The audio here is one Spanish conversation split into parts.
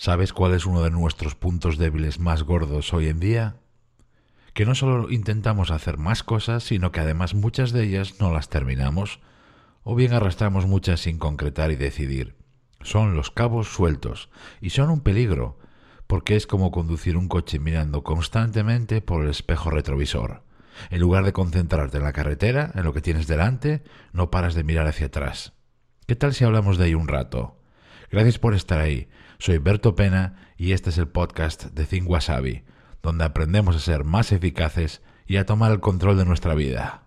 ¿Sabes cuál es uno de nuestros puntos débiles más gordos hoy en día? Que no solo intentamos hacer más cosas, sino que además muchas de ellas no las terminamos, o bien arrastramos muchas sin concretar y decidir. Son los cabos sueltos, y son un peligro, porque es como conducir un coche mirando constantemente por el espejo retrovisor. En lugar de concentrarte en la carretera, en lo que tienes delante, no paras de mirar hacia atrás. ¿Qué tal si hablamos de ahí un rato? Gracias por estar ahí. Soy Berto Pena y este es el podcast de Think Wasabi, donde aprendemos a ser más eficaces y a tomar el control de nuestra vida.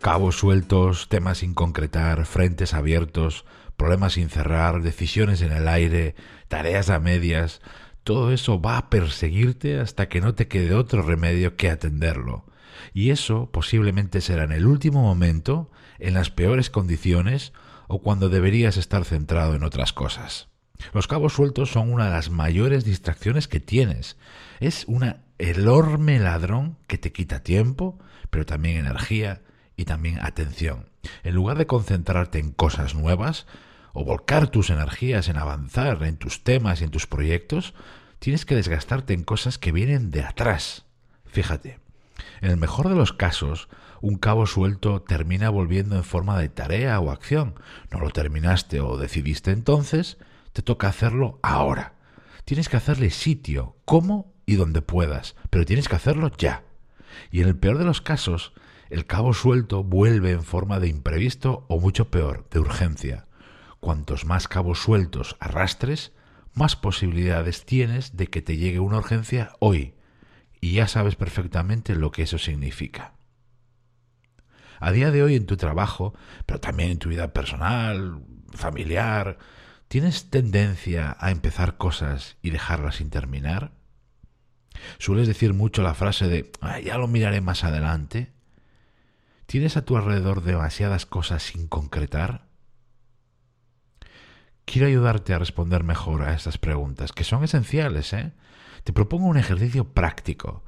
Cabos sueltos, temas sin concretar, frentes abiertos, problemas sin cerrar, decisiones en el aire, tareas a medias, todo eso va a perseguirte hasta que no te quede otro remedio que atenderlo. Y eso posiblemente será en el último momento, en las peores condiciones o cuando deberías estar centrado en otras cosas. Los cabos sueltos son una de las mayores distracciones que tienes. Es un enorme ladrón que te quita tiempo, pero también energía y también atención. En lugar de concentrarte en cosas nuevas, o volcar tus energías en avanzar en tus temas y en tus proyectos, tienes que desgastarte en cosas que vienen de atrás. Fíjate, en el mejor de los casos, un cabo suelto termina volviendo en forma de tarea o acción. No lo terminaste o decidiste entonces, te toca hacerlo ahora. Tienes que hacerle sitio, cómo y donde puedas, pero tienes que hacerlo ya. Y en el peor de los casos, el cabo suelto vuelve en forma de imprevisto o mucho peor, de urgencia. Cuantos más cabos sueltos arrastres, más posibilidades tienes de que te llegue una urgencia hoy, y ya sabes perfectamente lo que eso significa. A día de hoy en tu trabajo, pero también en tu vida personal, familiar, ¿tienes tendencia a empezar cosas y dejarlas sin terminar? ¿Sueles decir mucho la frase de ya lo miraré más adelante? ¿Tienes a tu alrededor demasiadas cosas sin concretar? Quiero ayudarte a responder mejor a estas preguntas, que son esenciales. ¿eh? Te propongo un ejercicio práctico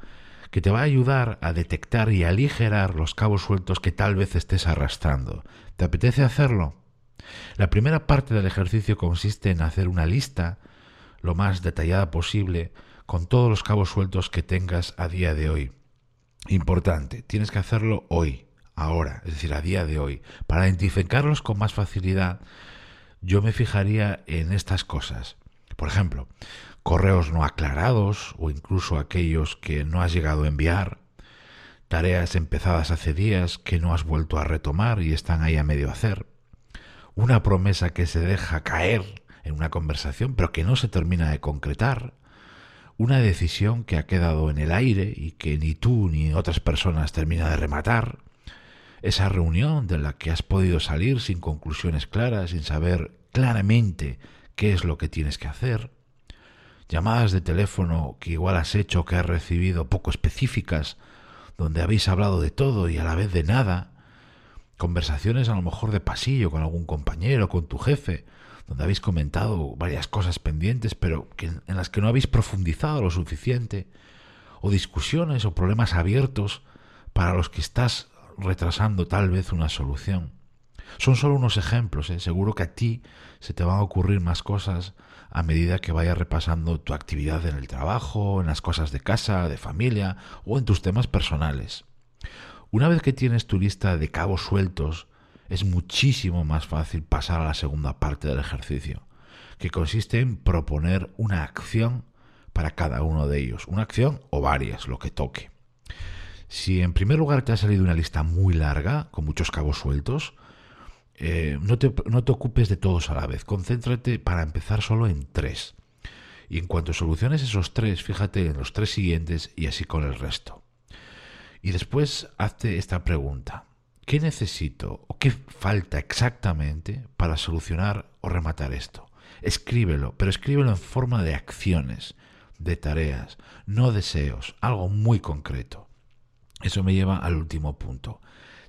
que te va a ayudar a detectar y aligerar los cabos sueltos que tal vez estés arrastrando. ¿Te apetece hacerlo? La primera parte del ejercicio consiste en hacer una lista lo más detallada posible con todos los cabos sueltos que tengas a día de hoy. Importante, tienes que hacerlo hoy, ahora, es decir, a día de hoy, para identificarlos con más facilidad yo me fijaría en estas cosas. Por ejemplo, correos no aclarados o incluso aquellos que no has llegado a enviar, tareas empezadas hace días que no has vuelto a retomar y están ahí a medio hacer, una promesa que se deja caer en una conversación pero que no se termina de concretar, una decisión que ha quedado en el aire y que ni tú ni otras personas termina de rematar, esa reunión de la que has podido salir sin conclusiones claras, sin saber claramente qué es lo que tienes que hacer, llamadas de teléfono que igual has hecho que has recibido poco específicas, donde habéis hablado de todo y a la vez de nada, conversaciones a lo mejor de pasillo con algún compañero, con tu jefe, donde habéis comentado varias cosas pendientes, pero en las que no habéis profundizado lo suficiente, o discusiones o problemas abiertos para los que estás retrasando tal vez una solución. Son solo unos ejemplos, ¿eh? seguro que a ti se te van a ocurrir más cosas a medida que vayas repasando tu actividad en el trabajo, en las cosas de casa, de familia o en tus temas personales. Una vez que tienes tu lista de cabos sueltos, es muchísimo más fácil pasar a la segunda parte del ejercicio, que consiste en proponer una acción para cada uno de ellos, una acción o varias, lo que toque. Si en primer lugar te ha salido una lista muy larga, con muchos cabos sueltos, eh, no, te, no te ocupes de todos a la vez. Concéntrate para empezar solo en tres. Y en cuanto soluciones esos tres, fíjate en los tres siguientes y así con el resto. Y después hazte esta pregunta. ¿Qué necesito o qué falta exactamente para solucionar o rematar esto? Escríbelo, pero escríbelo en forma de acciones, de tareas, no deseos, algo muy concreto. Eso me lleva al último punto.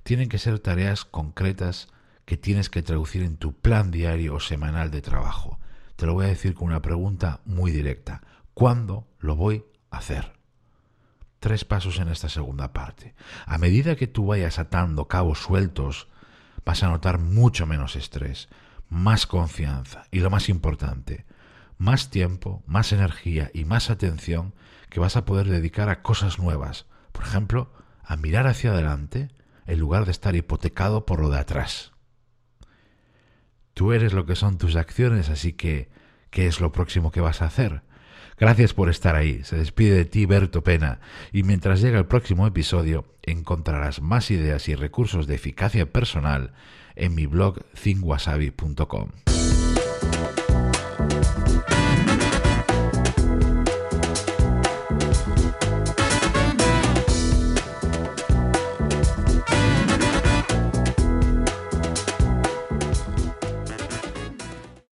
Tienen que ser tareas concretas que tienes que traducir en tu plan diario o semanal de trabajo. Te lo voy a decir con una pregunta muy directa. ¿Cuándo lo voy a hacer? Tres pasos en esta segunda parte. A medida que tú vayas atando cabos sueltos, vas a notar mucho menos estrés, más confianza y lo más importante, más tiempo, más energía y más atención que vas a poder dedicar a cosas nuevas. Por ejemplo, a mirar hacia adelante en lugar de estar hipotecado por lo de atrás. Tú eres lo que son tus acciones, así que, ¿qué es lo próximo que vas a hacer? Gracias por estar ahí. Se despide de ti Berto Pena y mientras llega el próximo episodio encontrarás más ideas y recursos de eficacia personal en mi blog thingwasabi.com.